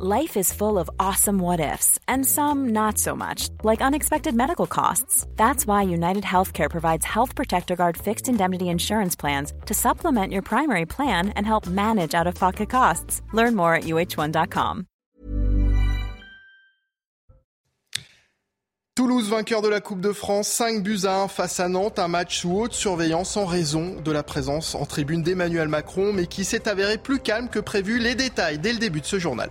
Life is full of awesome what ifs, and some not so much, like unexpected medical costs. That's why United Healthcare provides Health Protector Guard fixed indemnity insurance plans to supplement your primary plan and help manage out of pocket costs. Learn more at uh1.com. Toulouse, vainqueur de la Coupe de France, 5 buts à 1 face à Nantes, un match sous haute surveillance en raison de la présence en tribune d'Emmanuel Macron, mais qui s'est avéré plus calme que prévu. Les détails dès le début de ce journal.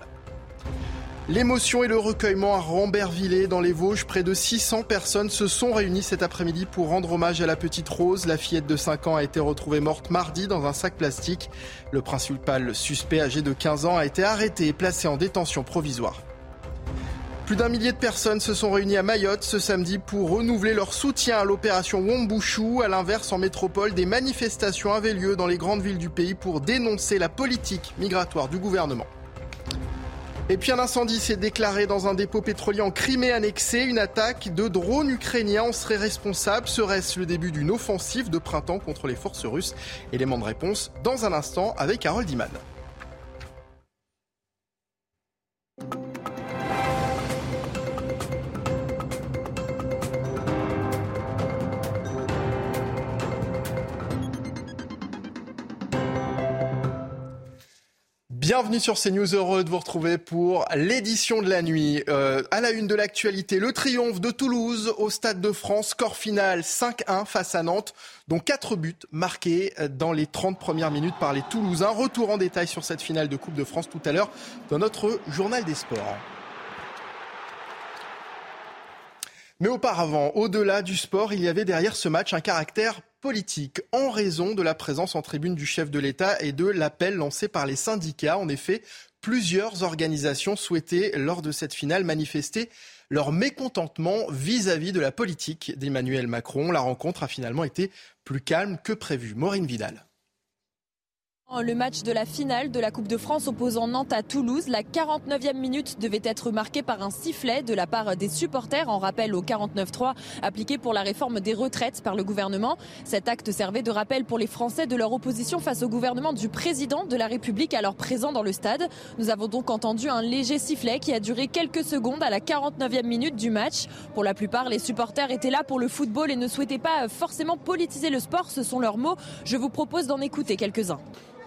L'émotion et le recueillement à Rambervillers dans les Vosges. Près de 600 personnes se sont réunies cet après-midi pour rendre hommage à la petite Rose. La fillette de 5 ans a été retrouvée morte mardi dans un sac plastique. Le principal suspect âgé de 15 ans a été arrêté et placé en détention provisoire. Plus d'un millier de personnes se sont réunies à Mayotte ce samedi pour renouveler leur soutien à l'opération Wombushu. À l'inverse, en métropole, des manifestations avaient lieu dans les grandes villes du pays pour dénoncer la politique migratoire du gouvernement. Et puis un incendie s'est déclaré dans un dépôt pétrolier en Crimée annexé. Une attaque de drones ukrainiens en serait responsable. Serait-ce le début d'une offensive de printemps contre les forces russes? Élément de réponse dans un instant avec Harold Iman. Bienvenue sur CNews, heureux de vous retrouver pour l'édition de la nuit. Euh, à la une de l'actualité, le triomphe de Toulouse au Stade de France, score final 5-1 face à Nantes, dont 4 buts marqués dans les 30 premières minutes par les Toulousains. Retour en détail sur cette finale de Coupe de France tout à l'heure dans notre journal des sports. Mais auparavant, au-delà du sport, il y avait derrière ce match un caractère politique en raison de la présence en tribune du chef de l'État et de l'appel lancé par les syndicats. En effet, plusieurs organisations souhaitaient, lors de cette finale, manifester leur mécontentement vis-à-vis de la politique d'Emmanuel Macron. La rencontre a finalement été plus calme que prévu. Maureen Vidal. Le match de la finale de la Coupe de France opposant Nantes à Toulouse, la 49e minute devait être marquée par un sifflet de la part des supporters en rappel au 49-3 appliqué pour la réforme des retraites par le gouvernement. Cet acte servait de rappel pour les Français de leur opposition face au gouvernement du président de la République alors présent dans le stade. Nous avons donc entendu un léger sifflet qui a duré quelques secondes à la 49e minute du match. Pour la plupart, les supporters étaient là pour le football et ne souhaitaient pas forcément politiser le sport, ce sont leurs mots. Je vous propose d'en écouter quelques-uns.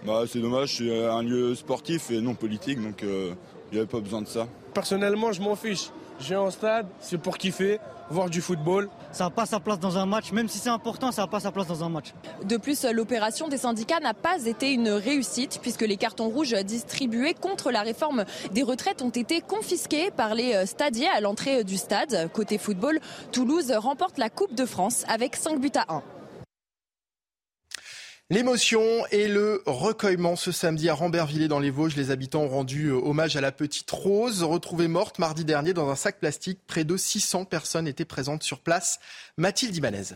Bah, c'est dommage, c'est un lieu sportif et non politique, donc euh, il n'y avait pas besoin de ça. Personnellement, je m'en fiche. Je viens au stade, c'est pour kiffer, voir du football. Ça n'a pas sa place dans un match, même si c'est important, ça n'a pas sa place dans un match. De plus, l'opération des syndicats n'a pas été une réussite, puisque les cartons rouges distribués contre la réforme des retraites ont été confisqués par les stadiers à l'entrée du stade. Côté football, Toulouse remporte la Coupe de France avec 5 buts à 1. L'émotion et le recueillement ce samedi à Rambervillers dans les Vosges. Les habitants ont rendu euh, hommage à la petite Rose, retrouvée morte mardi dernier dans un sac plastique. Près de 600 personnes étaient présentes sur place. Mathilde Ibanez.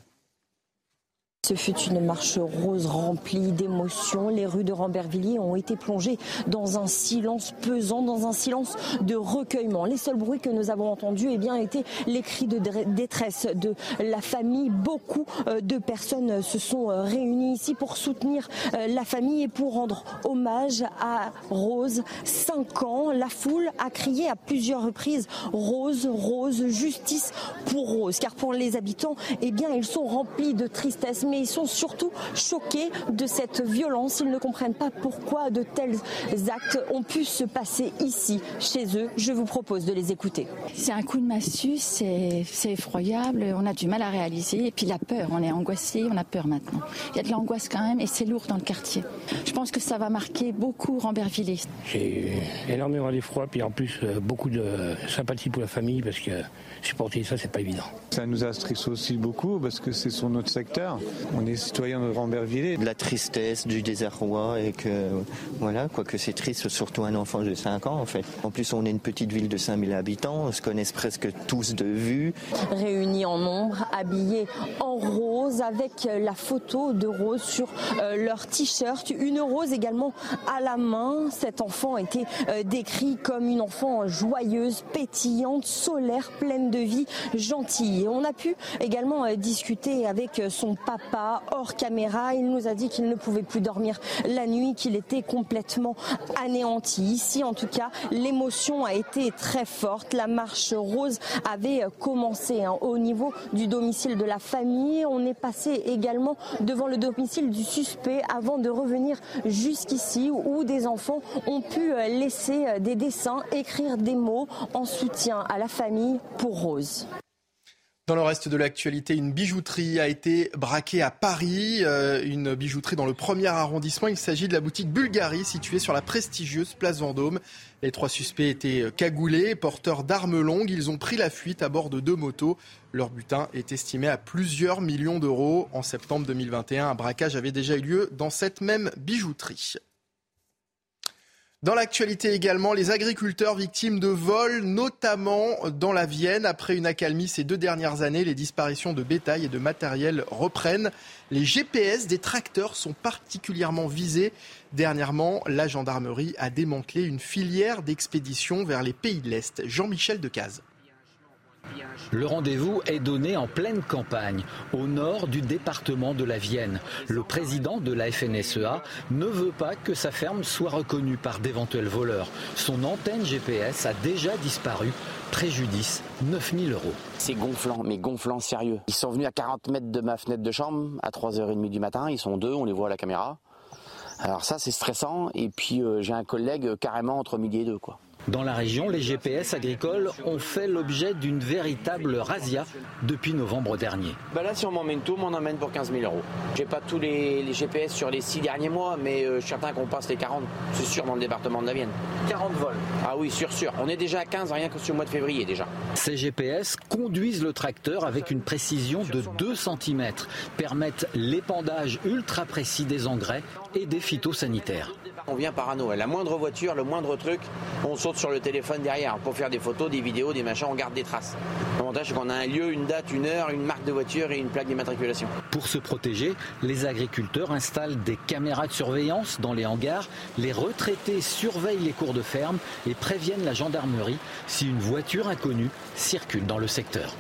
Ce fut une marche rose remplie d'émotions. Les rues de Rambervillers ont été plongées dans un silence pesant, dans un silence de recueillement. Les seuls bruits que nous avons entendus eh bien, étaient les cris de détresse de la famille. Beaucoup euh, de personnes se sont euh, réunies ici pour soutenir euh, la famille et pour rendre hommage à Rose, 5 ans. La foule a crié à plusieurs reprises Rose, Rose, justice pour Rose. Car pour les habitants, eh bien, ils sont remplis de tristesse ils sont surtout choqués de cette violence. Ils ne comprennent pas pourquoi de tels actes ont pu se passer ici, chez eux. Je vous propose de les écouter. C'est un coup de massue, c'est effroyable, on a du mal à réaliser. Et puis la peur, on est angoissé, on a peur maintenant. Il y a de l'angoisse quand même et c'est lourd dans le quartier. Je pense que ça va marquer beaucoup Rambervillers. J'ai énormément d'effroi, puis en plus euh, beaucoup de sympathie pour la famille parce que supporter ça, c'est pas évident. Ça nous a stressé aussi beaucoup parce que c'est sur notre secteur. On est citoyen de Rambervillers. De la tristesse, du désarroi et que voilà, quoi que c'est triste, surtout un enfant de 5 ans en fait. En plus, on est une petite ville de 5000 habitants, on se connaisse presque tous de vue. Réunis en nombre, habillés en rose avec la photo de Rose sur euh, leur t-shirt, une rose également à la main. Cet enfant était euh, décrit comme une enfant joyeuse, pétillante, solaire, pleine de vie, gentille. Et on a pu également euh, discuter avec son papa hors caméra. Il nous a dit qu'il ne pouvait plus dormir la nuit, qu'il était complètement anéanti. Ici, en tout cas, l'émotion a été très forte. La marche rose avait commencé hein, au niveau du domicile de la famille. On est passé également devant le domicile du suspect avant de revenir jusqu'ici où des enfants ont pu laisser des dessins, écrire des mots en soutien à la famille pour Rose. Dans le reste de l'actualité, une bijouterie a été braquée à Paris, euh, une bijouterie dans le premier arrondissement. Il s'agit de la boutique Bulgarie située sur la prestigieuse place Vendôme. Les trois suspects étaient cagoulés, porteurs d'armes longues. Ils ont pris la fuite à bord de deux motos. Leur butin est estimé à plusieurs millions d'euros. En septembre 2021, un braquage avait déjà eu lieu dans cette même bijouterie. Dans l'actualité également, les agriculteurs victimes de vols, notamment dans la Vienne. Après une accalmie ces deux dernières années, les disparitions de bétail et de matériel reprennent. Les GPS des tracteurs sont particulièrement visés. Dernièrement, la gendarmerie a démantelé une filière d'expédition vers les pays de l'Est. Jean-Michel Decaze. Le rendez-vous est donné en pleine campagne, au nord du département de la Vienne. Le président de la FNSEA ne veut pas que sa ferme soit reconnue par d'éventuels voleurs. Son antenne GPS a déjà disparu. Préjudice 9000 euros. C'est gonflant, mais gonflant sérieux. Ils sont venus à 40 mètres de ma fenêtre de chambre à 3h30 du matin. Ils sont deux, on les voit à la caméra. Alors ça, c'est stressant. Et puis euh, j'ai un collègue carrément entre midi et deux. Dans la région, les GPS agricoles ont fait l'objet d'une véritable razzia depuis novembre dernier. Bah là, si on m'emmène tout, on emmène pour 15 000 euros. J'ai pas tous les, GPS sur les six derniers mois, mais euh, je suis certain qu'on passe les 40, c'est sûr, dans le département de la Vienne. 40 vols Ah oui, sûr, sûr. On est déjà à 15, rien que sur le mois de février déjà. Ces GPS conduisent le tracteur avec une précision de 2 cm, permettent l'épandage ultra précis des engrais et des phytosanitaires. On vient parano. La moindre voiture, le moindre truc, on saute sur le téléphone derrière pour faire des photos, des vidéos, des machins, on garde des traces. L'avantage, c'est qu'on a un lieu, une date, une heure, une marque de voiture et une plaque d'immatriculation. Pour se protéger, les agriculteurs installent des caméras de surveillance dans les hangars. Les retraités surveillent les cours de ferme et préviennent la gendarmerie si une voiture inconnue circule dans le secteur.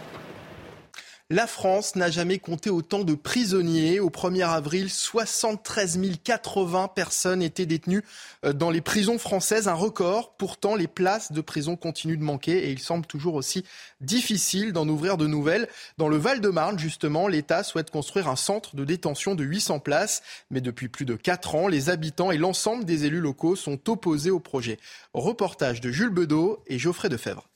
La France n'a jamais compté autant de prisonniers. Au 1er avril, 73 080 personnes étaient détenues euh, dans les prisons françaises, un record. Pourtant, les places de prison continuent de manquer et il semble toujours aussi difficile d'en ouvrir de nouvelles. Dans le Val-de-Marne, justement, l'État souhaite construire un centre de détention de 800 places. Mais depuis plus de 4 ans, les habitants et l'ensemble des élus locaux sont opposés au projet. Reportage de Jules Bedeau et Geoffrey Defebvre.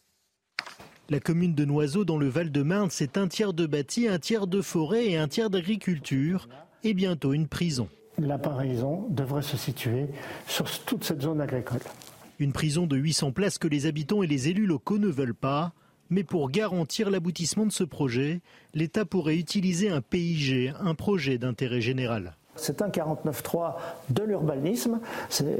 La commune de Noiseau dans le Val-de-Marne, c'est un tiers de bâti, un tiers de forêt et un tiers d'agriculture et bientôt une prison. La paraison devrait se situer sur toute cette zone agricole. Une prison de 800 places que les habitants et les élus locaux ne veulent pas. Mais pour garantir l'aboutissement de ce projet, l'État pourrait utiliser un PIG, un projet d'intérêt général. C'est un 49.3 de l'urbanisme.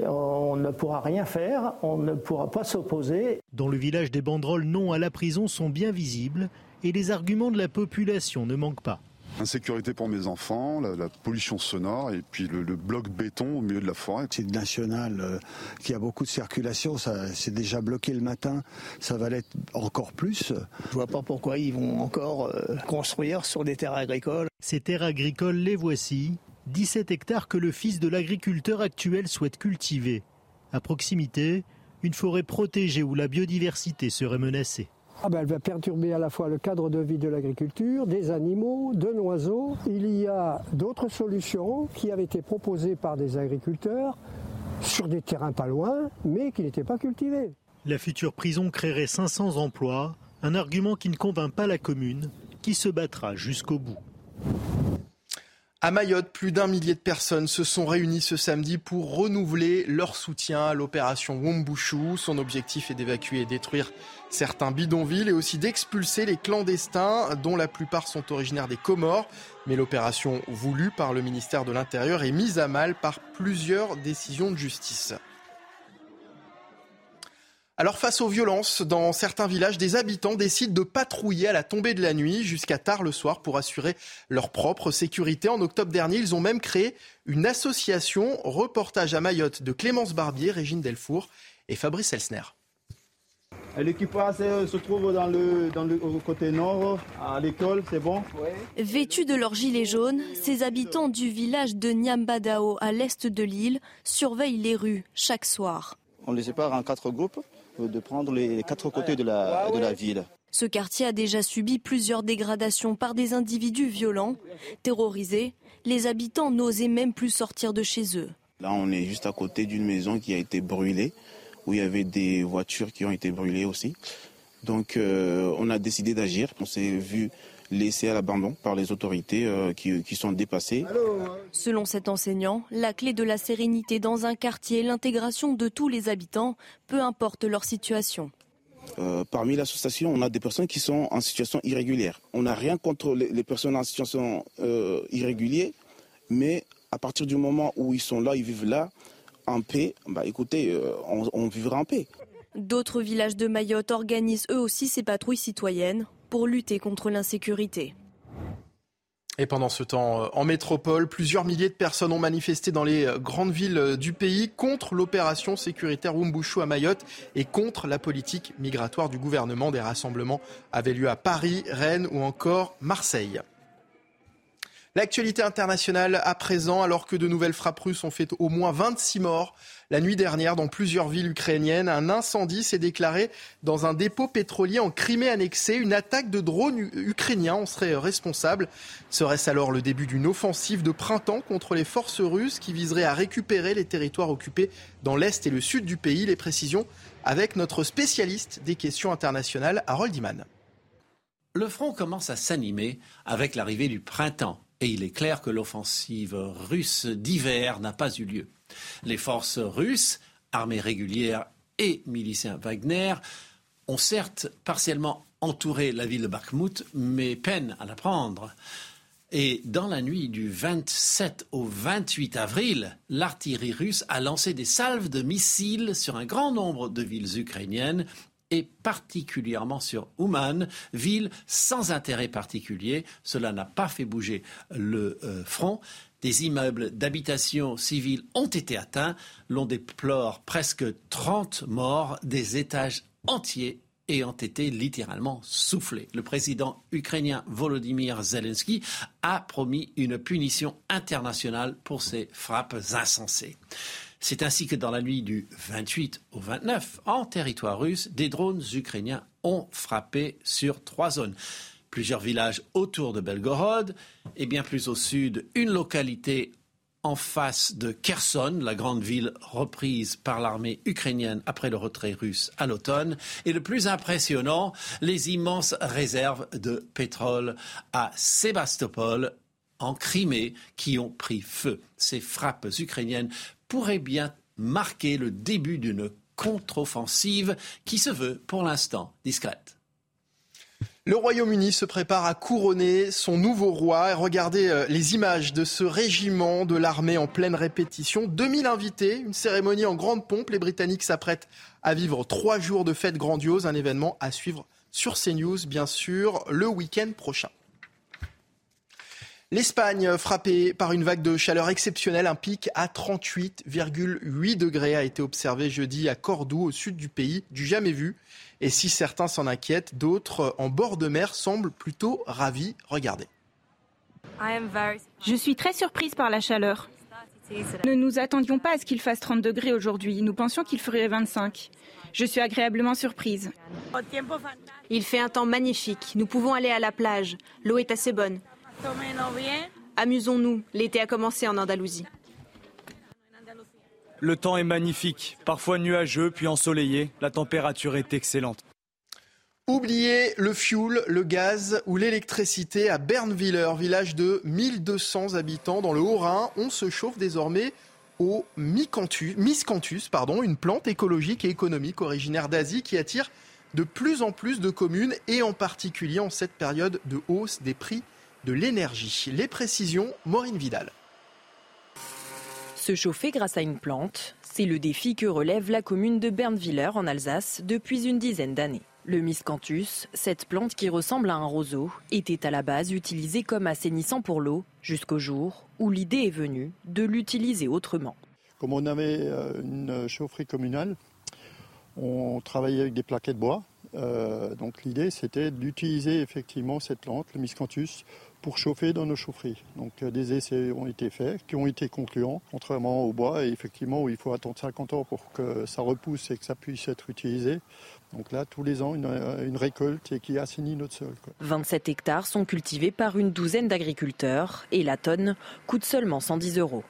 On ne pourra rien faire, on ne pourra pas s'opposer. Dans le village, des banderoles non à la prison sont bien visibles et les arguments de la population ne manquent pas. Insécurité pour mes enfants, la, pollution sonore et puis le, bloc béton au milieu de la forêt. C'est national euh, qui a beaucoup de circulation, ça c'est déjà bloqué le matin, ça va l'être encore plus. Je vois pas pourquoi ils vont encore euh, construire sur des terres agricoles. Ces terres agricoles, les voici, 17 hectares que le fils de l'agriculteur actuel souhaite cultiver. À proximité, une forêt protégée où la biodiversité serait menacée. Ah ben elle va perturber à la fois le cadre de vie de l'agriculture, des animaux, de l'oiseau. Il y a d'autres solutions qui avaient été proposées par des agriculteurs sur des terrains pas loin, mais qui n'étaient pas cultivés. La future prison créerait 500 emplois, un argument qui ne convainc pas la commune, qui se battra jusqu'au bout. À Mayotte, plus d'un millier de personnes se sont réunies ce samedi pour renouveler leur soutien à l'opération Wombushu. Son objectif est d'évacuer et détruire certains bidonvilles et aussi d'expulser les clandestins dont la plupart sont originaires des Comores. Mais l'opération voulue par le ministère de l'Intérieur est mise à mal par plusieurs décisions de justice. Alors face aux violences dans certains villages, des habitants décident de patrouiller à la tombée de la nuit jusqu'à tard le soir pour assurer leur propre sécurité. En octobre dernier, ils ont même créé une association. Reportage à Mayotte de Clémence Barbier, Régine Delfour et Fabrice Elsner. L'équipe A se trouve dans le, dans le côté nord, à l'école, c'est bon? Vêtus de leurs gilets jaunes, ces habitants du village de Nyambadao, à l'est de l'île, surveillent les rues chaque soir. On les sépare en quatre groupes, euh, de prendre les quatre côtés de la, de la ville. Ce quartier a déjà subi plusieurs dégradations par des individus violents. Terrorisés, les habitants n'osaient même plus sortir de chez eux. Là, on est juste à côté d'une maison qui a été brûlée où il y avait des voitures qui ont été brûlées aussi. Donc euh, on a décidé d'agir. On s'est vu laissé à l'abandon par les autorités euh, qui, qui, sont dépassées. Selon cet enseignant, la clé de la sérénité dans un quartier est l'intégration de tous les habitants, peu importe leur situation. Euh, parmi l'association, on a des personnes qui sont en situation irrégulière. On n'a rien contre les, les, personnes en situation euh, irrégulière, mais à partir du moment où ils sont là, ils vivent là, en paix, bah écoutez, euh, on, on vivra en paix. D'autres villages de Mayotte organisent eux aussi ces patrouilles citoyennes pour lutter contre l'insécurité. Et pendant ce temps, euh, en métropole, plusieurs milliers de personnes ont manifesté dans les grandes villes du pays contre l'opération sécuritaire Wumbushu à Mayotte et contre la politique migratoire du gouvernement. Des rassemblements avaient lieu à Paris, Rennes ou encore Marseille. L'actualité internationale à présent, alors que de nouvelles frappes russes ont fait au moins 26 morts la nuit dernière dans plusieurs villes ukrainiennes. Un incendie s'est déclaré dans un dépôt pétrolier en Crimée annexée. Une attaque de drones ukrainiens en serait responsable. Serait-ce alors le début d'une offensive de printemps contre les forces russes qui viserait à récupérer les territoires occupés dans l'est et le sud du pays? Les précisions avec notre spécialiste des questions internationales, Harold Iman. Le front commence à s'animer avec l'arrivée du printemps et il est clair que l'offensive russe d'hiver n'a pas eu lieu. Les forces russes, armées régulières et miliciens Wagner, ont certes partiellement entouré la ville de Bakhmut, mais peinent à la prendre. Et dans la nuit du 27 au 28 avril, l'artillerie russe a lancé des salves de missiles sur un grand nombre de villes ukrainiennes et particulièrement sur Ouman, ville sans intérêt particulier. Cela n'a pas fait bouger le euh, front. Des immeubles d'habitation civile ont été atteints. L'on déplore presque 30 morts, des étages entiers ayant été littéralement soufflés. Le président ukrainien Volodymyr Zelensky a promis une punition internationale pour ces frappes insensées. C'est ainsi que dans la nuit du 28 au 29, en territoire russe, des drones ukrainiens ont frappé sur trois zones. Plusieurs villages autour de Belgorod et bien plus au sud, une localité en face de Kherson, la grande ville reprise par l'armée ukrainienne après le retrait russe à l'automne. Et le plus impressionnant, les immenses réserves de pétrole à Sébastopol, en Crimée, qui ont pris feu. Ces frappes ukrainiennes pourrait bien marquer le début d'une contre-offensive qui se veut pour l'instant discrète. Le Royaume-Uni se prépare à couronner son nouveau roi. Regardez euh, les images de ce régiment de l'armée en pleine répétition. 2000 invités, une cérémonie en grande pompe. Les Britanniques s'apprêtent à vivre trois jours de fête grandiose. Un événement à suivre sur CNews, bien sûr, le week-end prochain. L'Espagne, frappée par une vague de chaleur exceptionnelle, un pic à 38,8 degrés a été observé jeudi à Cordoue, au sud du pays, du jamais vu. Et si certains s'en inquiètent, d'autres en bord de mer semblent plutôt ravis. Regardez. Je suis très surprise par la chaleur. Ne nous attendions pas à ce qu'il fasse 30 degrés aujourd'hui. Nous pensions qu'il ferait 25. Je suis agréablement surprise. Il fait un temps magnifique. Nous pouvons aller à la plage. L'eau est assez bonne. Amusons-nous, l'été a commencé en Andalousie. Le temps est magnifique, parfois nuageux puis ensoleillé. La température est excellente. Oubliez le fioul, le gaz ou l'électricité à Bernwiller, village de 1200 habitants dans le Haut-Rhin. On se chauffe désormais au miscanthus, pardon, une plante écologique et économique originaire d'Asie qui attire de plus en plus de communes et en particulier en cette période de hausse des prix de l'énergie. Les précisions, Maureen Vidal. Se chauffer grâce à une plante, c'est le défi que relève la commune de Bernwiller en Alsace depuis une dizaine d'années. Le miscanthus, cette plante qui ressemble à un roseau, était à la base utilisée comme assainissant pour l'eau jusqu'au jour où l'idée est venue de l'utiliser autrement. Comme on avait euh, une chaufferie communale, On travaillait avec des plaquettes de bois. donc l'idée c'était d'utiliser effectivement cette plante, le miscanthus, pour chauffer dans nos chaufferies. Donc euh, des essais ont été faits, qui ont été concluants, contrairement au bois, et effectivement où il faut attendre 50 ans pour que ça repousse et que ça puisse être utilisé. Donc là, tous les ans, une, euh, récolte et qui assainit notre sol. 27 hectares sont cultivés par une douzaine d'agriculteurs et la tonne coûte seulement 110 euros.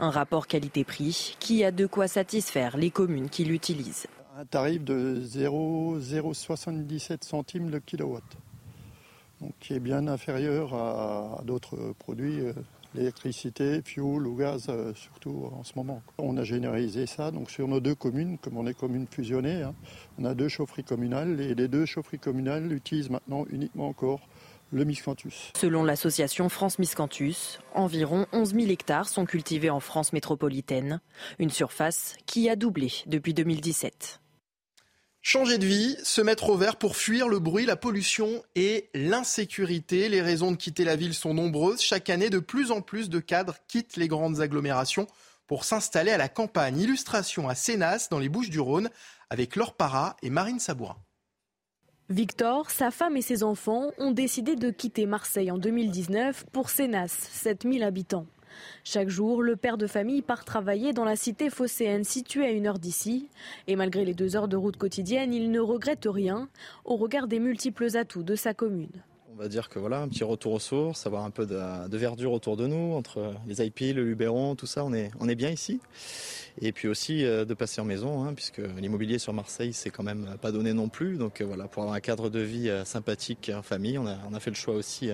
Un rapport qualité-prix qui a de quoi satisfaire les communes qui l'utilisent. Un tarif de 0,077 centimes le kilowatt qui est bien inférieur à, d'autres produits, euh, l'électricité, fuel ou gaz, euh, surtout en ce moment. On a généralisé ça donc sur nos deux communes, comme on est commune fusionnée, hein. on a deux chaufferies communales et les deux chaufferies communales utilisent maintenant uniquement encore le miscanthus. Selon l'association France Miscanthus, environ 11 000 hectares sont cultivés en France métropolitaine, une surface qui a doublé depuis 2017. Changer de vie, se mettre au vert pour fuir le bruit, la pollution et l'insécurité. Les raisons de quitter la ville sont nombreuses. Chaque année, de plus en plus de cadres quittent les grandes agglomérations pour s'installer à la campagne. Illustration à Sénas, dans les Bouches du Rhône, avec Laure Para et Marine Sabourin. Victor, sa femme et ses enfants ont décidé de quitter Marseille en 2019 pour Sénas, 7000 habitants. Chaque jour, le père de famille part travailler dans la cité phocéenne située à une heure d'ici. Et malgré les deux heures de route quotidienne, il ne regrette rien au regard des multiples atouts de sa commune. On va dire que voilà, un petit retour aux sources, avoir un peu de, verdure autour de nous, entre les IP, le Luberon, tout ça, on est, on est bien ici. Et puis aussi euh, de passer en maison, hein, puisque l'immobilier sur Marseille, c'est quand même pas donné non plus. Donc euh, voilà, pour avoir un cadre de vie euh, sympathique en famille, on a, on a fait le choix aussi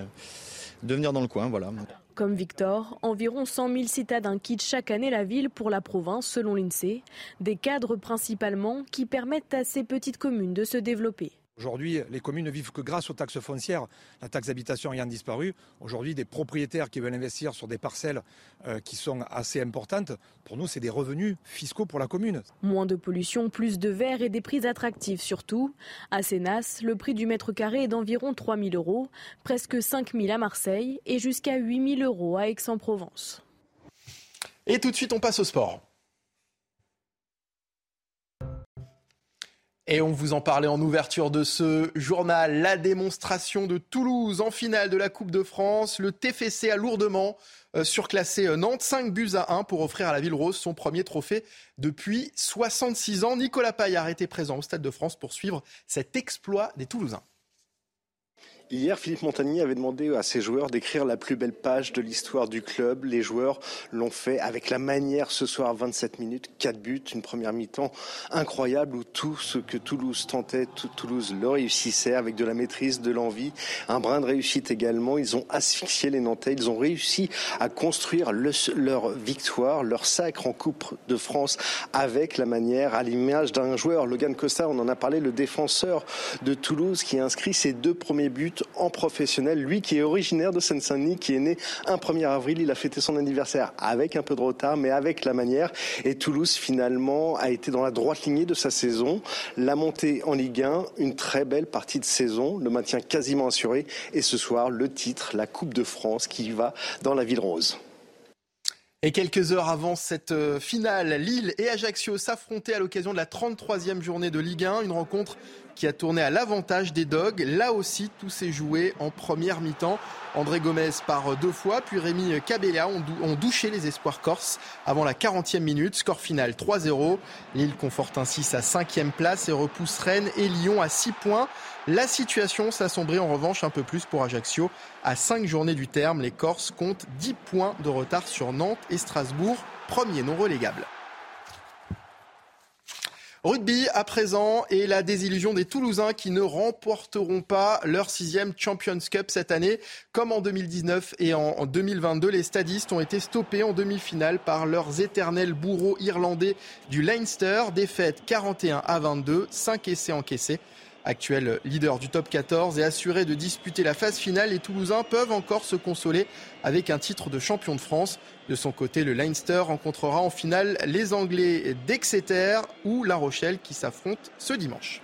de venir dans le coin. Voilà. Comme Victor, environ 100 000 citadins quittent chaque année la ville pour la province, selon l'INSEE. Des cadres principalement qui permettent à ces petites communes de se développer. Aujourd'hui, les communes ne vivent que grâce aux taxes foncières. La taxe d'habitation ayant disparu, aujourd'hui, des propriétaires qui veulent investir sur des parcelles euh, qui sont assez importantes, pour nous, c'est des revenus fiscaux pour la commune. Moins de pollution, plus de verre et des prix attractifs surtout. À Sénas, le prix du mètre carré est d'environ 3 000 euros, presque 5 000 à Marseille et jusqu'à 8 000 euros à Aix-en-Provence. Et tout de suite, on passe au sport. Et on vous en parlait en ouverture de ce journal, la démonstration de Toulouse en finale de la Coupe de France. Le TFC a lourdement euh, surclassé euh, Nantes, 5 buts à 1 pour offrir à la Ville Rose son premier trophée depuis 66 ans. Nicolas Paillard était présent au Stade de France pour suivre cet exploit des Toulousains. Hier, Philippe Montagny avait demandé à ses joueurs d'écrire la plus belle page de l'histoire du club. Les joueurs l'ont fait avec la manière ce soir, 27 minutes, 4 buts, une première mi-temps incroyable où tout ce que Toulouse tentait, Toulouse le réussissait avec de la maîtrise, de l'envie, un brin de réussite également. Ils ont asphyxié les Nantais, ils ont réussi à construire leur victoire, leur sacre en Coupe de France avec la manière, à l'image d'un joueur, Logan Costa, on en a parlé, le défenseur de Toulouse qui a inscrit ses deux premiers buts en professionnel. Lui qui est originaire de Seine-Saint-Denis, qui est né un 1er avril, il a fêté son anniversaire avec un peu de retard, mais avec la manière. Et Toulouse finalement a été dans la droite lignée de sa saison. La montée en Ligue 1, une très belle partie de saison, le maintien quasiment assuré. Et ce soir, le titre, la Coupe de France qui va dans la Ville Rose. Et quelques heures avant cette euh, finale, Lille et Ajaccio s'affrontaient à l'occasion de la 33e journée de Ligue 1. Une rencontre qui a tourné à l'avantage des Dogs. Là aussi, tout s'est joué en première mi-temps. André Gomez par deux fois, puis Rémi Cabella ont, douché les espoirs corses avant la 40e minute. Score final 3-0. Lille conforte ainsi sa cinquième place et repousse Rennes et Lyon à 6 points. La situation s'assombrit en revanche un peu plus pour Ajaccio. À 5 journées du terme, les Corses comptent 10 points de retard sur Nantes et Strasbourg, premier non relégable. Rugby à présent et la désillusion des Toulousains qui ne remporteront pas leur sixième Champions Cup cette année. Comme en 2019 et en 2022, les stadistes ont été stoppés en demi-finale par leurs éternels bourreaux irlandais du Leinster. Défaite 41 à 22, 5 essais encaissés. Actuel leader du top 14 et assuré de disputer la phase finale, les Toulousains peuvent encore se consoler avec un titre de champion de France. De son côté, le Leinster rencontrera en finale les Anglais d'Exeter ou La Rochelle qui s'affrontent ce dimanche.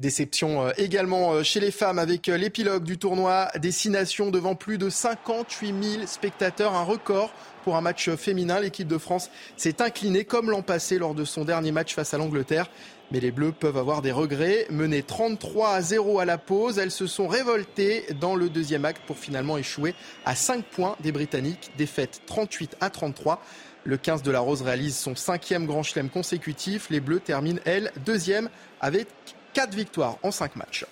Déception euh, également euh, chez les femmes avec euh, l'épilogue du tournoi Destination devant plus de 58 000 spectateurs, un record pour un match féminin. L'équipe de France s'est inclinée comme l'an passé lors de son dernier match face à l'Angleterre. Mais les Bleus peuvent avoir des regrets. Menées 33 à 0 à la pause, elles se sont révoltées dans le deuxième acte pour finalement échouer à 5 points des Britanniques. Défaite 38 à 33. Le 15 de la Rose réalise son cinquième grand chelem consécutif. Les Bleus terminent, elles, deuxième avec 4 victoires en 5 matchs.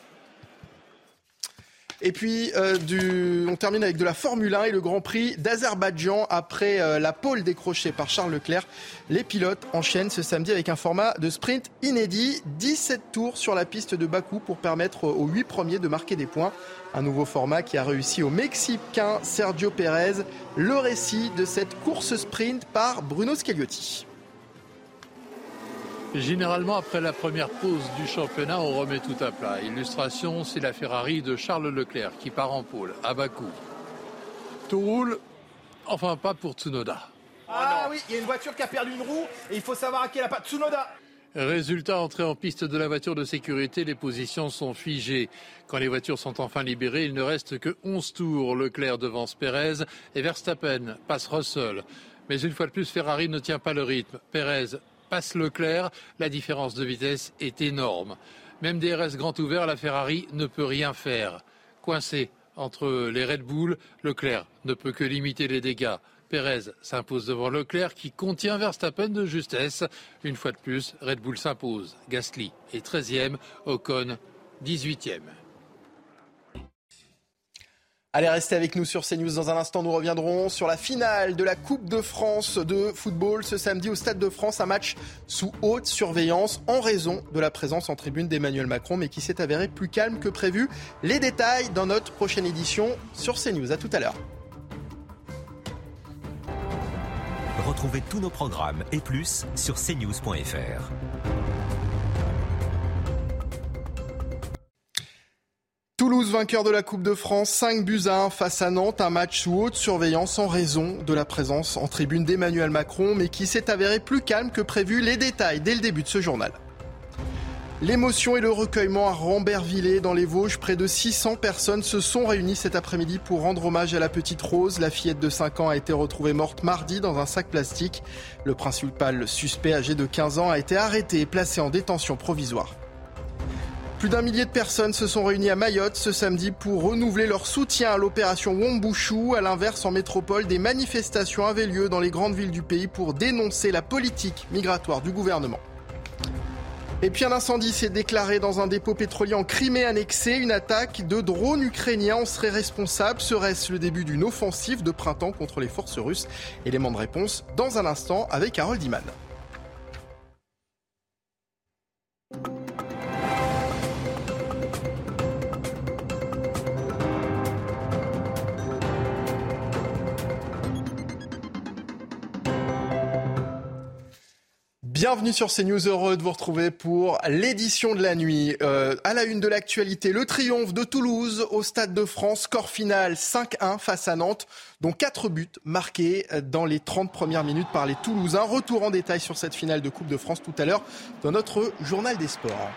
Et puis, euh, on termine avec de la Formule 1 et le Grand Prix d'Azerbaïdjan. Après euh, la pole décrochée par Charles Leclerc, les pilotes enchaînent ce samedi avec un format de sprint inédit. 17 tours sur la piste de Bakou pour permettre aux 8 premiers de marquer des points. Un nouveau format qui a réussi au Mexicain Sergio Pérez. Le récit de cette course sprint par Bruno Scagliotti. Généralement, après la première pause du championnat, on remet tout à plat. Illustration, c'est la Ferrari de Charles Leclerc qui part en pôle à Bakou. Tout roule, enfin pas pour Tsunoda. Ah oui, il y a une voiture qui a perdu une roue et il faut savoir à qui elle a pas. Tsunoda Résultat, entrée en piste de la voiture de sécurité, les positions sont figées. Quand les voitures sont enfin libérées, il ne reste que 11 tours. Leclerc devance Pérez et Verstappen passe Russell. Mais une fois de plus, Ferrari ne tient pas le rythme. Pérez passe Leclerc, la différence de vitesse est énorme. Même DRS grand ouvert, la Ferrari ne peut rien faire. Coincé entre les Red Bull, Leclerc ne peut que limiter les dégâts. Pérez s'impose devant Leclerc qui contient Verstappen de justesse. Une fois de plus, Red Bull s'impose. Gasly est 13e, Ocon 18e. Allez, restez avec nous sur CNews. Dans un instant, nous reviendrons sur la finale de la Coupe de France de football ce samedi au Stade de France. Un match sous haute surveillance en raison de la présence en tribune d'Emmanuel Macron, mais qui s'est avéré plus calme que prévu. Les détails dans notre prochaine édition sur CNews. À tout à l'heure. Retrouvez tous nos programmes et plus sur cnews.fr. Toulouse, vainqueur de la Coupe de France, 5 buts à 1 face à Nantes, un match sous haute surveillance en raison de la présence en tribune d'Emmanuel Macron, mais qui s'est avéré plus calme que prévu. Les détails dès le début de ce journal. L'émotion et le recueillement à Rambervillers dans les Vosges. Près de 600 personnes se sont réunies cet après-midi pour rendre hommage à la petite Rose. La fillette de 5 ans a été retrouvée morte mardi dans un sac plastique. Le principal suspect âgé de 15 ans a été arrêté et placé en détention provisoire. Plus d'un millier de personnes se sont réunies à Mayotte ce samedi pour renouveler leur soutien à l'opération Wombushu. À l'inverse, en métropole, des manifestations avaient lieu dans les grandes villes du pays pour dénoncer la politique migratoire du gouvernement. Et puis un incendie s'est déclaré dans un dépôt pétrolier en Crimée annexé. Une attaque de drones ukrainiens en serait responsable. Serait-ce le début d'une offensive de printemps contre les forces russes? Élément de réponse dans un instant avec Harold Iman. Bienvenue sur CNews, heureux de vous retrouver pour l'édition de la nuit. Euh, à la une de l'actualité, le triomphe de Toulouse au Stade de France, score final 5-1 face à Nantes, dont 4 buts marqués dans les 30 premières minutes par les Toulousains. Retour en détail sur cette finale de Coupe de France tout à l'heure dans notre journal des sports.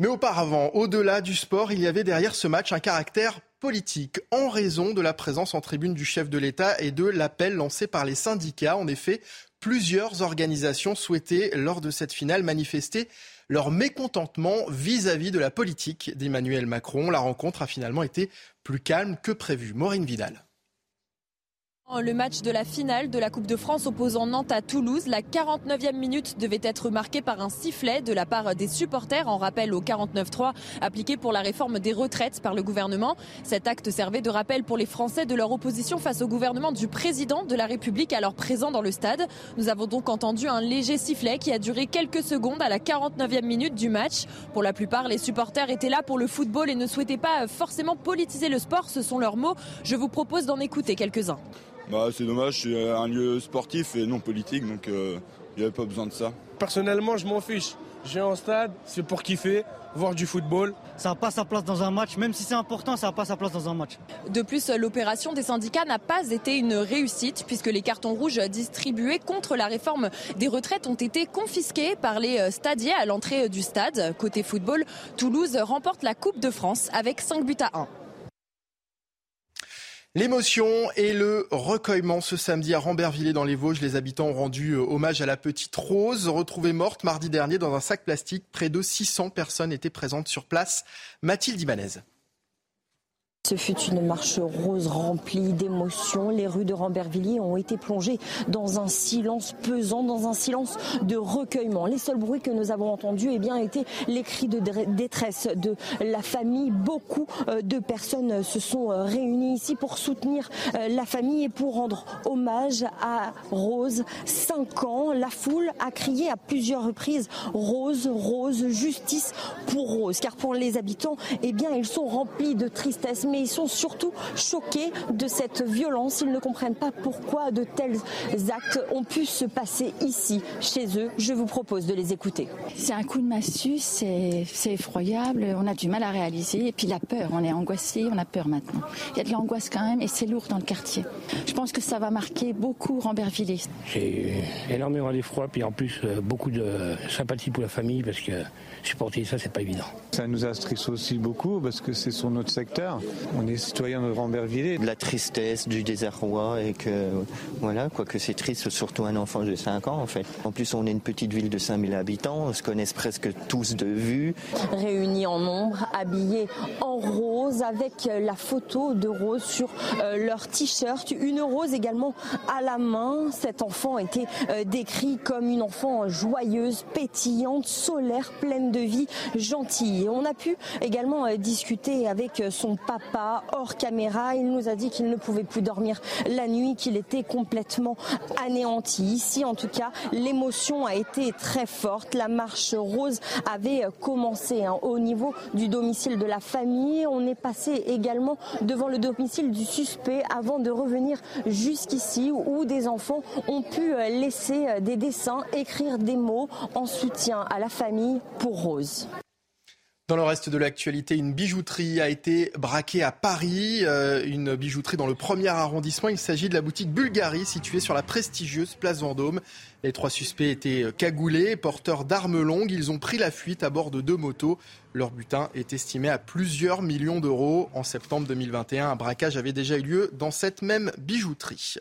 Mais auparavant, au-delà du sport, il y avait derrière ce match un caractère politique en raison de la présence en tribune du chef de l'État et de l'appel lancé par les syndicats. En effet, plusieurs organisations souhaitaient, lors de cette finale, manifester leur mécontentement vis-à-vis de la politique d'Emmanuel Macron. La rencontre a finalement été plus calme que prévu. Maureen Vidal. Le match de la finale de la Coupe de France opposant Nantes à Toulouse, la 49e minute devait être marquée par un sifflet de la part des supporters en rappel au 49-3 appliqué pour la réforme des retraites par le gouvernement. Cet acte servait de rappel pour les Français de leur opposition face au gouvernement du président de la République alors présent dans le stade. Nous avons donc entendu un léger sifflet qui a duré quelques secondes à la 49e minute du match. Pour la plupart, les supporters étaient là pour le football et ne souhaitaient pas forcément politiser le sport, ce sont leurs mots. Je vous propose d'en écouter quelques-uns. Bah, c'est dommage, c'est un lieu sportif et non politique, donc il n'y avait pas besoin de ça. Personnellement, je m'en fiche. Je viens au stade, c'est pour kiffer, voir du football. Ça n'a pas sa place dans un match, même si c'est important, ça n'a pas sa place dans un match. De plus, l'opération des syndicats n'a pas été une réussite puisque les cartons rouges distribués contre la réforme des retraites ont été confisqués par les stadiers à l'entrée du stade. Côté football, Toulouse remporte la Coupe de France avec 5 buts à 1. L'émotion et le recueillement ce samedi à Rambervillers dans les Vosges. Les habitants ont rendu hommage à la petite Rose, retrouvée morte mardi dernier dans un sac plastique. Près de 600 personnes étaient présentes sur place. Mathilde Ibanez. Ce fut une marche rose remplie d'émotions. Les rues de Rambervilliers ont été plongées dans un silence pesant, dans un silence de recueillement. Les seuls bruits que nous avons entendus eh bien, étaient les cris de détresse de la famille. Beaucoup de personnes se sont réunies ici pour soutenir la famille et pour rendre hommage à Rose. Cinq ans, la foule a crié à plusieurs reprises Rose, Rose, justice pour Rose. Car pour les habitants, eh bien, ils sont remplis de tristesse mais ils sont surtout choqués de cette violence. Ils ne comprennent pas pourquoi de tels actes ont pu se passer ici, chez eux. Je vous propose de les écouter. C'est un coup de massue, c'est effroyable, on a du mal à réaliser. Et puis la peur, on est angoissé, on a peur maintenant. Il y a de l'angoisse quand même et c'est lourd dans le quartier. Je pense que ça va marquer beaucoup Rambervillers. J'ai énormément d'effroi, puis en plus beaucoup de sympathie pour la famille parce que supporter ça, c'est pas évident. Ça nous a stressé aussi beaucoup parce que c'est sur notre secteur. On est citoyen de Rambervillers. De la tristesse, du désarroi et que voilà, quoi que c'est triste, surtout un enfant de 5 ans en fait. En plus, on est une petite ville de 5000 habitants, on se connaissent presque tous de vue. Réunis en nombre, habillés en rose avec la photo de Rose sur leur t-shirt, une rose également à la main. Cet enfant était décrit comme une enfant joyeuse, pétillante, solaire, pleine de vie, gentille. Et on a pu également discuter avec son papa hors caméra. Il nous a dit qu'il ne pouvait plus dormir la nuit, qu'il était complètement anéanti. Ici, en tout cas, l'émotion a été très forte. La marche rose avait commencé hein, au niveau du domicile de la famille. On est passé également devant le domicile du suspect avant de revenir jusqu'ici où des enfants ont pu laisser des dessins, écrire des mots en soutien à la famille pour Rose. Dans le reste de l'actualité, une bijouterie a été braquée à Paris, euh, une bijouterie dans le premier arrondissement. Il s'agit de la boutique Bulgarie située sur la prestigieuse place Vendôme. Les trois suspects étaient cagoulés, porteurs d'armes longues. Ils ont pris la fuite à bord de deux motos. Leur butin est estimé à plusieurs millions d'euros. En septembre 2021, un braquage avait déjà eu lieu dans cette même bijouterie.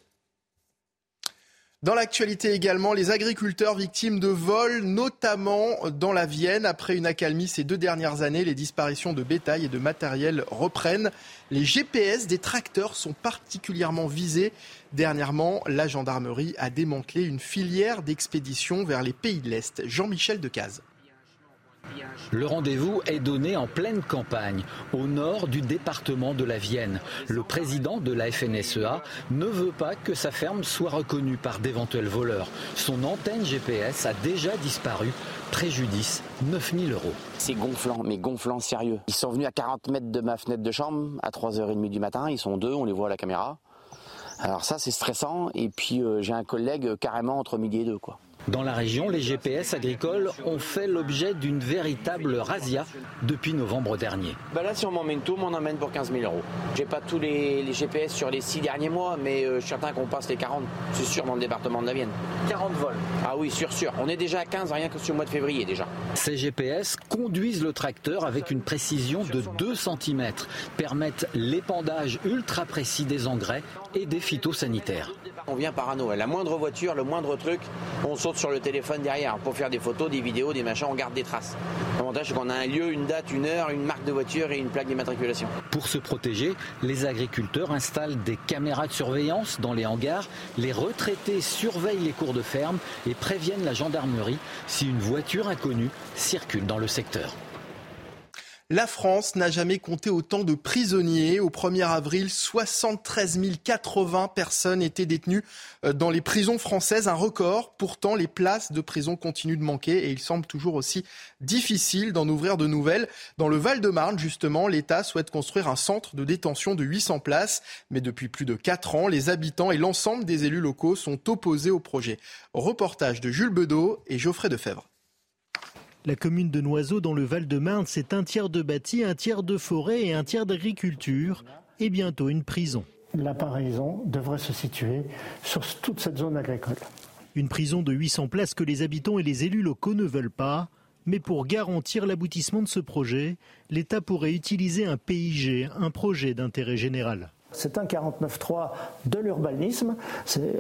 Dans l'actualité également, les agriculteurs victimes de vols, notamment dans la Vienne. Après une accalmie ces deux dernières années, les disparitions de bétail et de matériel reprennent. Les GPS des tracteurs sont particulièrement visés. Dernièrement, la gendarmerie a démantelé une filière d'expédition vers les pays de l'Est. Jean-Michel Decaze. Le rendez-vous est donné en pleine campagne, au nord du département de la Vienne. Le président de la FNSEA ne veut pas que sa ferme soit reconnue par d'éventuels voleurs. Son antenne GPS a déjà disparu. Préjudice 9000 euros. C'est gonflant, mais gonflant sérieux. Ils sont venus à 40 mètres de ma fenêtre de chambre à 3h30 du matin. Ils sont deux, on les voit à la caméra. Alors ça, c'est stressant. Et puis euh, j'ai un collègue carrément entre midi et deux, quoi. Dans la région, les GPS agricoles ont fait l'objet d'une véritable razzia depuis novembre dernier. Bah là, si on m'emmène tout, on m'en emmène pour 15 000 euros. J'ai pas tous les, les, GPS sur les 6 derniers mois, mais euh, je suis certain qu'on passe les 40, c'est sûr, dans le département de la Vienne. 40 vols Ah oui, sûr, sûr. On est déjà à 15, rien que sur le mois de février déjà. Ces GPS conduisent le tracteur avec une précision de 2 cm, permettent l'épandage ultra précis des engrais et des phytosanitaires. On vient parano. La moindre voiture, le moindre truc, on saute sur le téléphone derrière pour faire des photos, des vidéos, des machins, on garde des traces. L'avantage, c'est qu'on a un lieu, une date, une heure, une marque de voiture et une plaque d'immatriculation. Pour se protéger, les agriculteurs installent des caméras de surveillance dans les hangars. Les retraités surveillent les cours de ferme et préviennent la gendarmerie si une voiture inconnue circule dans le secteur. La France n'a jamais compté autant de prisonniers. Au 1er avril, 73 080 personnes étaient détenues euh, dans les prisons françaises, un record. Pourtant, les places de prison continuent de manquer et il semble toujours aussi difficile d'en ouvrir de nouvelles. Dans le Val-de-Marne, justement, l'État souhaite construire un centre de détention de 800 places. Mais depuis plus de 4 ans, les habitants et l'ensemble des élus locaux sont opposés au projet. Reportage de Jules Bedeau et Geoffrey Defebvre. La commune de Noiseau dans le Val-de-Marne, c'est un tiers de bâti, un tiers de forêt et un tiers d'agriculture et bientôt une prison. La paraison devrait se situer sur toute cette zone agricole. Une prison de 800 places que les habitants et les élus locaux ne veulent pas. Mais pour garantir l'aboutissement de ce projet, l'État pourrait utiliser un PIG, un projet d'intérêt général. C'est un 49.3 de l'urbanisme.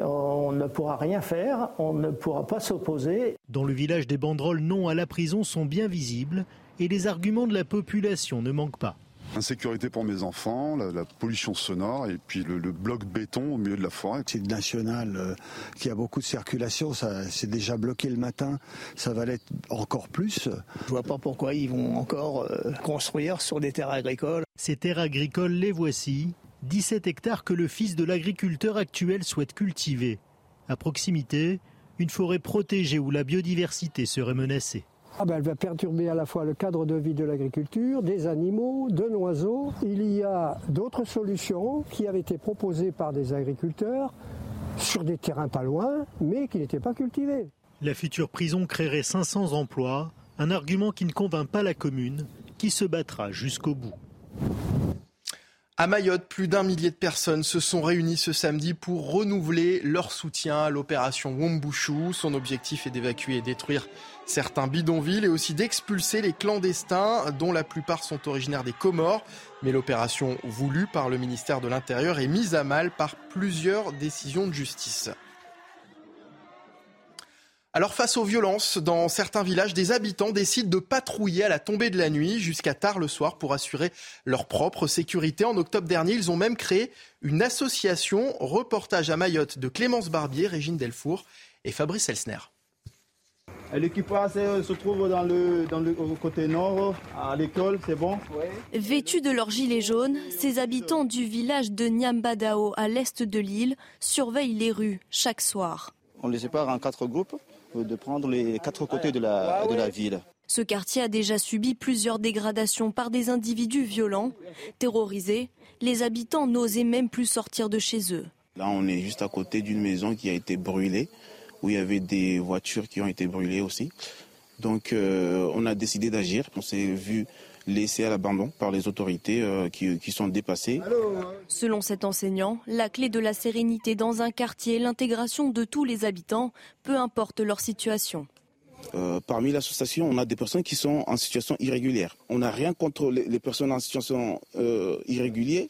On ne pourra rien faire, on ne pourra pas s'opposer. Dans le village, des banderoles non à la prison sont bien visibles et les arguments de la population ne manquent pas. Insécurité pour mes enfants, la, pollution sonore et puis le, bloc béton au milieu de la forêt. C'est national euh, qui a beaucoup de circulation, ça c'est déjà bloqué le matin, ça va l'être encore plus. Je vois pas pourquoi ils vont encore euh, construire sur des terres agricoles. Ces terres agricoles, les voici. 17 hectares que le fils de l'agriculteur actuel souhaite cultiver. À proximité, une forêt protégée où la biodiversité serait menacée. Ah ben elle va perturber à la fois le cadre de vie de l'agriculture, des animaux, de l'oiseau. Il y a d'autres solutions qui avaient été proposées par des agriculteurs sur des terrains pas loin, mais qui n'étaient pas cultivés. La future prison créerait 500 emplois, un argument qui ne convainc pas la commune, qui se battra jusqu'au bout. À Mayotte, plus d'un millier de personnes se sont réunies ce samedi pour renouveler leur soutien à l'opération Wombushu. Son objectif est d'évacuer et détruire certains bidonvilles et aussi d'expulser les clandestins dont la plupart sont originaires des Comores. Mais l'opération voulue par le ministère de l'Intérieur est mise à mal par plusieurs décisions de justice. Alors face aux violences dans certains villages, des habitants décident de patrouiller à la tombée de la nuit jusqu'à tard le soir pour assurer leur propre sécurité. En octobre dernier, ils ont même créé une association. Reportage à Mayotte de Clémence Barbier, Régine Delfour et Fabrice Elsner. L'équipage se trouve dans le, dans le côté nord, à l'école, c'est bon? Vêtus de leur gilet jaune, ces habitants du village de Nyambadao, à l'est de l'île, surveillent les rues chaque soir. On les sépare en quatre groupes de prendre les quatre côtés de la, de la ville. Ce quartier a déjà subi plusieurs dégradations par des individus violents. Terrorisés, les habitants n'osaient même plus sortir de chez eux. Là, on est juste à côté d'une maison qui a été brûlée, où il y avait des voitures qui ont été brûlées aussi. Donc, euh, on a décidé d'agir. On s'est vu laissé à l'abandon par les autorités euh, qui, qui, sont dépassées. Selon cet enseignant, la clé de la sérénité dans un quartier est l'intégration de tous les habitants, peu importe leur situation. Euh, parmi l'association, on a des personnes qui sont en situation irrégulière. On n'a rien contre les, personnes en situation euh, irrégulière,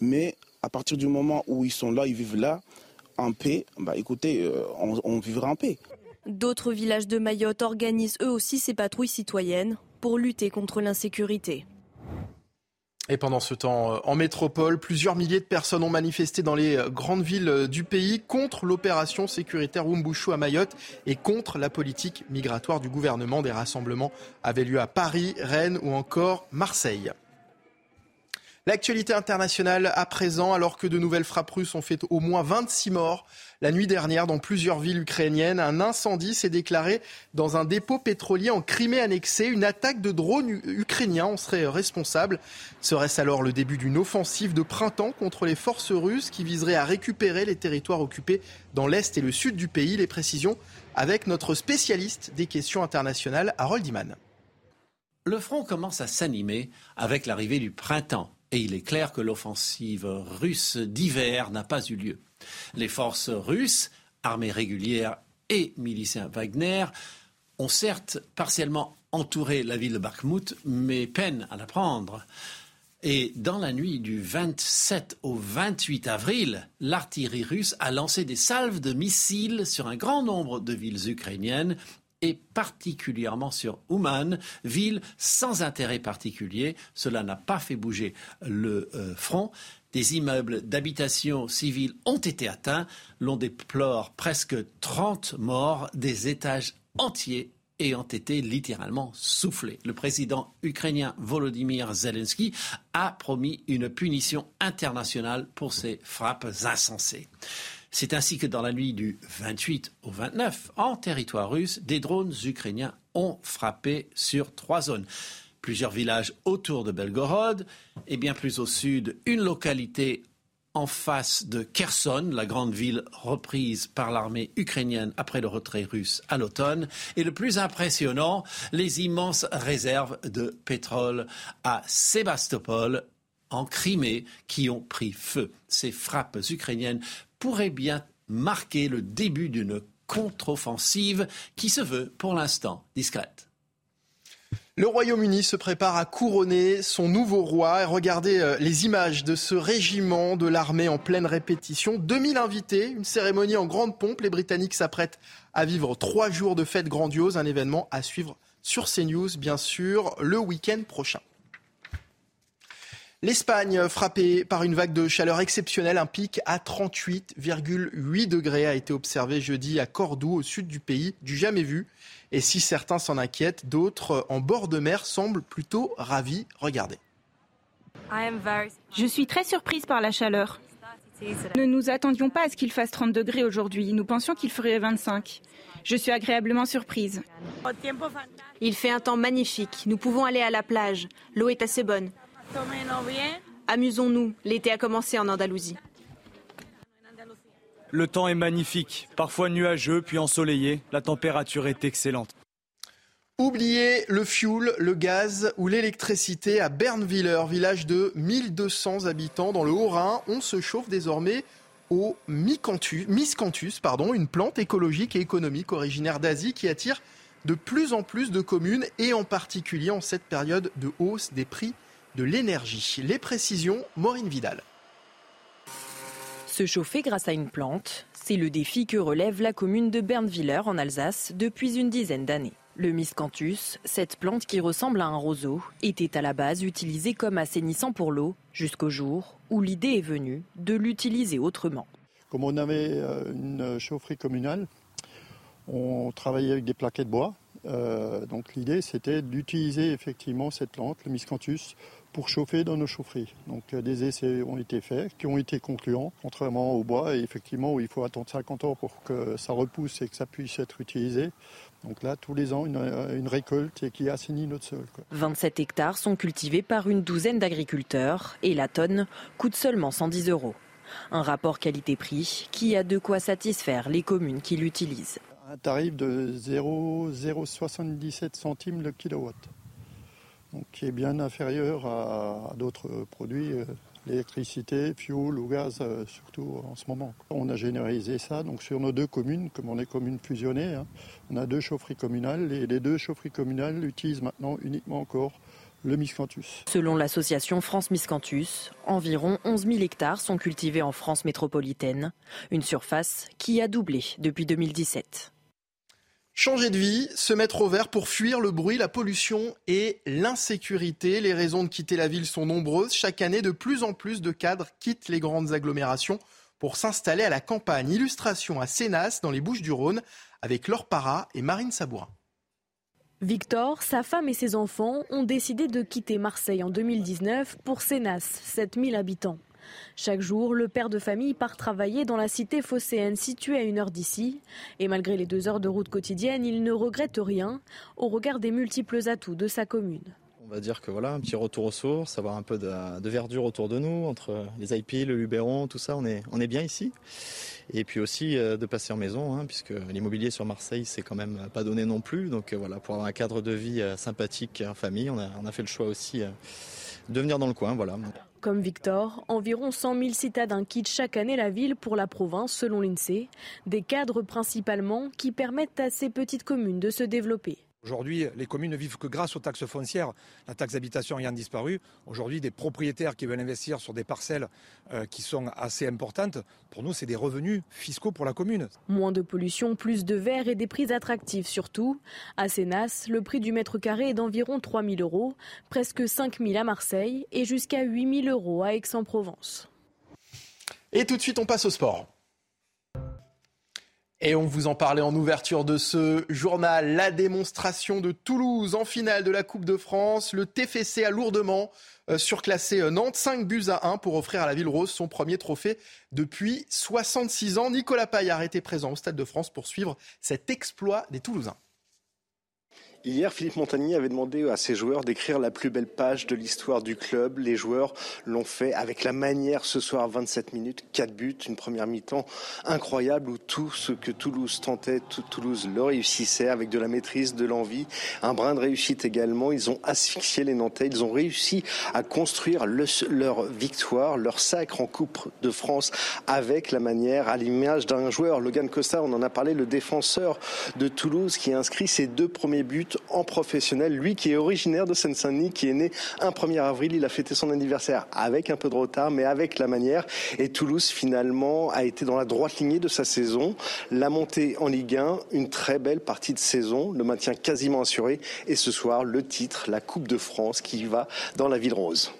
mais à partir du moment où ils sont là, ils vivent là, en paix, bah écoutez, euh, on, on vivra en paix. D'autres villages de Mayotte organisent eux aussi ces patrouilles citoyennes pour lutter contre l'insécurité. Et pendant ce temps, euh, en métropole, plusieurs milliers de personnes ont manifesté dans les euh, grandes villes euh, du pays contre l'opération sécuritaire Wumbushu à Mayotte et contre la politique migratoire du gouvernement. Des rassemblements avaient lieu à Paris, Rennes ou encore Marseille. L'actualité internationale à présent, alors que de nouvelles frappes russes ont fait au moins 26 morts la nuit dernière dans plusieurs villes ukrainiennes. Un incendie s'est déclaré dans un dépôt pétrolier en Crimée annexée. Une attaque de drones ukrainiens en serait responsable. Serait-ce alors le début d'une offensive de printemps contre les forces russes qui viserait à récupérer les territoires occupés dans l'est et le sud du pays? Les précisions avec notre spécialiste des questions internationales, Harold Iman. Le front commence à s'animer avec l'arrivée du printemps et il est clair que l'offensive russe d'hiver n'a pas eu lieu. Les forces russes, armées régulières et miliciens Wagner, ont certes partiellement entouré la ville de Bakhmut, mais peinent à la prendre. Et dans la nuit du 27 au 28 avril, l'artillerie russe a lancé des salves de missiles sur un grand nombre de villes ukrainiennes et particulièrement sur Ouman, ville sans intérêt particulier. Cela n'a pas fait bouger le euh, front. Des immeubles d'habitation civile ont été atteints. L'on déplore presque 30 morts, des étages entiers ayant été littéralement soufflés. Le président ukrainien Volodymyr Zelensky a promis une punition internationale pour ces frappes insensées. C'est ainsi que dans la nuit du 28 au 29, en territoire russe, des drones ukrainiens ont frappé sur trois zones. Plusieurs villages autour de Belgorod et bien plus au sud, une localité en face de Kherson, la grande ville reprise par l'armée ukrainienne après le retrait russe à l'automne. Et le plus impressionnant, les immenses réserves de pétrole à Sébastopol, en Crimée, qui ont pris feu. Ces frappes ukrainiennes pourraient bien marquer le début d'une contre-offensive qui se veut pour l'instant discrète. Le Royaume-Uni se prépare à couronner son nouveau roi. regardez euh, les images de ce régiment de l'armée en pleine répétition. 2000 invités, une cérémonie en grande pompe. Les Britanniques s'apprêtent à vivre trois jours de fête grandiose. Un événement à suivre sur CNews, bien sûr, le week-end prochain. L'Espagne, frappée par une vague de chaleur exceptionnelle, un pic à 38,8 degrés a été observé jeudi à Cordoue, au sud du pays, du jamais vu. Et si certains s'en inquiètent, d'autres en bord de mer semblent plutôt ravis. Regardez. Je suis très surprise par la chaleur. Ne nous attendions pas à ce qu'il fasse 30 degrés aujourd'hui. Nous pensions qu'il ferait 25. Je suis agréablement surprise. Il fait un temps magnifique. Nous pouvons aller à la plage. L'eau est assez bonne. Amusons-nous. L'été a commencé en Andalousie. Le temps est magnifique, parfois nuageux puis ensoleillé. La température est excellente. Oubliez le fioul, le gaz ou l'électricité à Bernwiller, village de 1200 habitants dans le Haut-Rhin. On se chauffe désormais au miscanthus, pardon, une plante écologique et économique originaire d'Asie qui attire de plus en plus de communes et en particulier en cette période de hausse des prix de l'énergie. Les précisions, Maureen Vidal. Se chauffer grâce à une plante, c'est le défi que relève la commune de Bernwiller en Alsace depuis une dizaine d'années. Le miscanthus, cette plante qui ressemble à un roseau, était à la base utilisée comme assainissant pour l'eau jusqu'au jour où l'idée est venue de l'utiliser autrement. Comme on avait euh, une chaufferie communale, on travaillait avec des plaquettes de bois. Euh, donc l'idée c'était d'utiliser effectivement cette plante, le miscanthus, pour chauffer dans nos chaufferies. Donc euh, des essais ont été faits, qui ont été concluants, contrairement au bois, et effectivement où il faut attendre 50 ans pour que ça repousse et que ça puisse être utilisé. Donc là, tous les ans, une, euh, récolte qui assainit notre sol. 27 hectares sont cultivés par une douzaine d'agriculteurs et la tonne coûte seulement 110 euros. Un rapport qualité-prix qui a de quoi satisfaire les communes qui l'utilisent. Un tarif de 0,077 centimes le kilowatt qui est bien inférieur à, d'autres produits, euh, l'électricité, fuel ou gaz, euh, surtout en ce moment. On a généralisé ça sur nos deux communes, comme on est communes fusionnées, hein. on a deux chaufferies communales et les deux chaufferies communales utilisent maintenant uniquement encore le miscanthus. Selon l'association France Miscanthus, environ 11 000 hectares sont cultivés en France métropolitaine, une surface qui a doublé depuis 2017. Changer de vie, se mettre au vert pour fuir le bruit, la pollution et l'insécurité. Les raisons de quitter la ville sont nombreuses. Chaque année, de plus en plus de cadres quittent les grandes agglomérations pour s'installer à la campagne. Illustration à Sénas, dans les Bouches du Rhône, avec Laure Para et Marine Sabourin. Victor, sa femme et ses enfants ont décidé de quitter Marseille en 2019 pour Sénas, 7000 habitants. Chaque jour, le père de famille part travailler dans la cité phocéenne située à une heure d'ici. Et malgré les deux heures de route quotidienne, il ne regrette rien au regard des multiples atouts de sa commune. On va dire que voilà, un petit retour aux sources, avoir un peu de, verdure autour de nous, entre les IP, le Luberon, tout ça, on est, on est bien ici. Et puis aussi euh, de passer en maison, hein, puisque l'immobilier sur Marseille, c'est quand même pas donné non plus. Donc euh, voilà, pour avoir un cadre de vie euh, sympathique en famille, on a, on a fait le choix aussi de venir dans le coin. Voilà. Comme Victor, environ 100 000 citadins quittent chaque année la ville pour la province, selon l'INSEE. Des cadres principalement qui permettent à ces petites communes de se développer. Aujourd'hui, les communes ne vivent que grâce aux taxes foncières, la taxe d'habitation ayant disparu. Aujourd'hui, des propriétaires qui veulent investir sur des parcelles euh, qui sont assez importantes, pour nous, c'est des revenus fiscaux pour la commune. Moins de pollution, plus de verre et des prix attractifs surtout. À Sénas, le prix du mètre carré est d'environ 3 000 euros, presque 5 000 à Marseille et jusqu'à 8 000 euros à Aix-en-Provence. Et tout de suite, on passe au sport. Et on vous en parlait en ouverture de ce journal. La démonstration de Toulouse en finale de la Coupe de France. Le TFC a lourdement euh, surclassé euh, Nantes, 5 buts à 1 pour offrir à la Ville Rose son premier trophée depuis 66 ans. Nicolas Paillard était présent au Stade de France pour suivre cet exploit des Toulousains. Hier, Philippe Montagny avait demandé à ses joueurs d'écrire la plus belle page de l'histoire du club. Les joueurs l'ont fait avec la manière ce soir, 27 minutes, 4 buts, une première mi-temps incroyable où tout ce que Toulouse tentait, Toulouse le réussissait avec de la maîtrise, de l'envie, un brin de réussite également. Ils ont asphyxié les Nantais, ils ont réussi à construire leur victoire, leur sacre en Coupe de France avec la manière, à l'image d'un joueur, Logan Costa, on en a parlé, le défenseur de Toulouse qui inscrit ses deux premiers buts en professionnel. Lui qui est originaire de Seine-Saint-Denis, qui est né un 1er avril, il a fêté son anniversaire avec un peu de retard, mais avec la manière. Et Toulouse finalement a été dans la droite lignée de sa saison. La montée en Ligue 1, une très belle partie de saison, le maintien quasiment assuré. Et ce soir, le titre, la Coupe de France qui va dans la Ville Rose.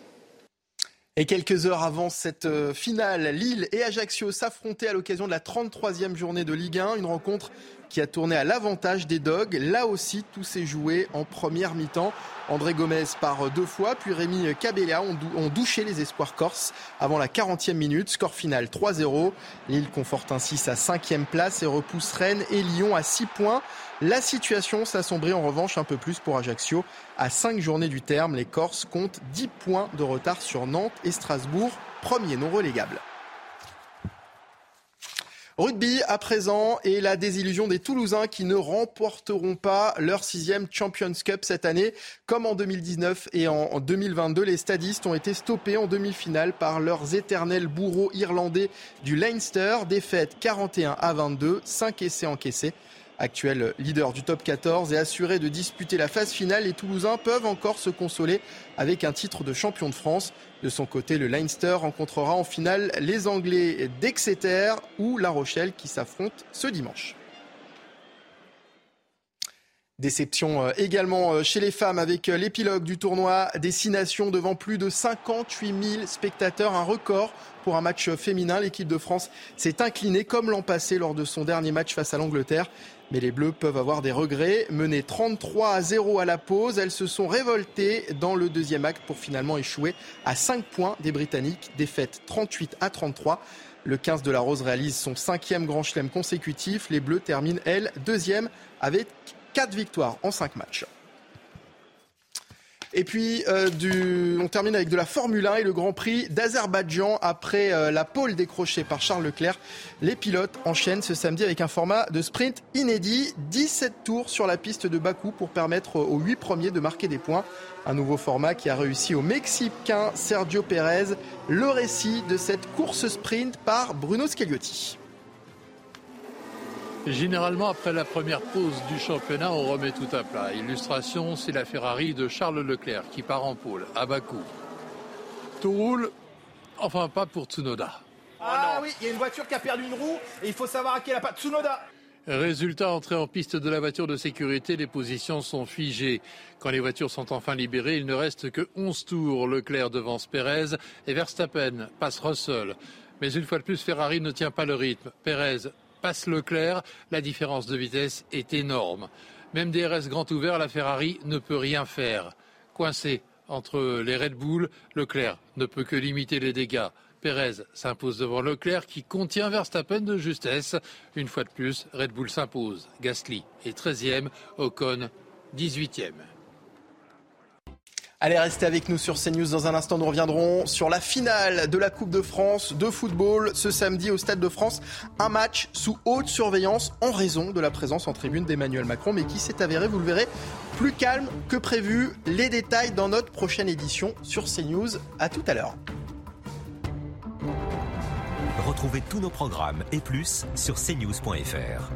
Et quelques heures avant cette euh, finale, Lille et Ajaccio s'affrontaient à l'occasion de la 33e journée de Ligue 1. Une rencontre qui a tourné à l'avantage des Dogs. Là aussi, tout s'est joué en première mi-temps. André Gomez par deux fois, puis Rémi Cabella ont, douché les espoirs corses avant la 40e minute. Score final 3-0. Lille conforte ainsi sa cinquième place et repousse Rennes et Lyon à 6 points. La situation s'assombrit en revanche un peu plus pour Ajaccio. À 5 journées du terme, les Corses comptent 10 points de retard sur Nantes et Strasbourg, premier non relégable. Rugby à présent et la désillusion des Toulousains qui ne remporteront pas leur sixième Champions Cup cette année. Comme en 2019 et en 2022, les stadistes ont été stoppés en demi-finale par leurs éternels bourreaux irlandais du Leinster. Défaite 41 à 22, 5 essais encaissés actuel leader du top 14 et assuré de disputer la phase finale, les Toulousains peuvent encore se consoler avec un titre de champion de France. De son côté, le Leinster rencontrera en finale les Anglais d'Exeter ou La Rochelle qui s'affrontent ce dimanche. Déception euh, également euh, chez les femmes avec euh, l'épilogue du tournoi Destination devant plus de 58 000 spectateurs, un record pour un match féminin. L'équipe de France s'est inclinée comme l'an passé lors de son dernier match face à l'Angleterre. Mais les Bleus peuvent avoir des regrets. Menées 33 à 0 à la pause, elles se sont révoltées dans le deuxième acte pour finalement échouer à 5 points des Britanniques. Défaite 38 à 33. Le 15 de la Rose réalise son cinquième grand chelem consécutif. Les Bleus terminent, elles, deuxième avec 4 victoires en 5 matchs. Et puis, euh, on termine avec de la Formule 1 et le Grand Prix d'Azerbaïdjan. Après euh, la pole décrochée par Charles Leclerc, les pilotes enchaînent ce samedi avec un format de sprint inédit. 17 tours sur la piste de Bakou pour permettre aux 8 premiers de marquer des points. Un nouveau format qui a réussi au Mexicain Sergio Pérez. Le récit de cette course sprint par Bruno Scagliotti. Généralement, après la première pause du championnat, on remet tout à plat. Illustration, c'est la Ferrari de Charles Leclerc qui part en pôle à Bakou. Tout roule, enfin pas pour Tsunoda. Ah oui, il y a une voiture qui a perdu une roue et il faut savoir à qui elle a pas. Tsunoda Résultat, entrée en piste de la voiture de sécurité, les positions sont figées. Quand les voitures sont enfin libérées, il ne reste que 11 tours. Leclerc devance Pérez et Verstappen passe Russell. Mais une fois de plus, Ferrari ne tient pas le rythme. Pérez passe Leclerc, la différence de vitesse est énorme. Même DRS grand ouvert, la Ferrari ne peut rien faire. Coincé entre les Red Bull, Leclerc ne peut que limiter les dégâts. Pérez s'impose devant Leclerc qui contient Verstappen de justesse. Une fois de plus, Red Bull s'impose. Gasly est 13e, Ocon 18e. Allez, restez avec nous sur CNews. Dans un instant, nous reviendrons sur la finale de la Coupe de France de football ce samedi au Stade de France. Un match sous haute surveillance en raison de la présence en tribune d'Emmanuel Macron, mais qui s'est avéré, vous le verrez, plus calme que prévu. Les détails dans notre prochaine édition sur CNews. À tout à l'heure. Retrouvez tous nos programmes et plus sur cnews.fr.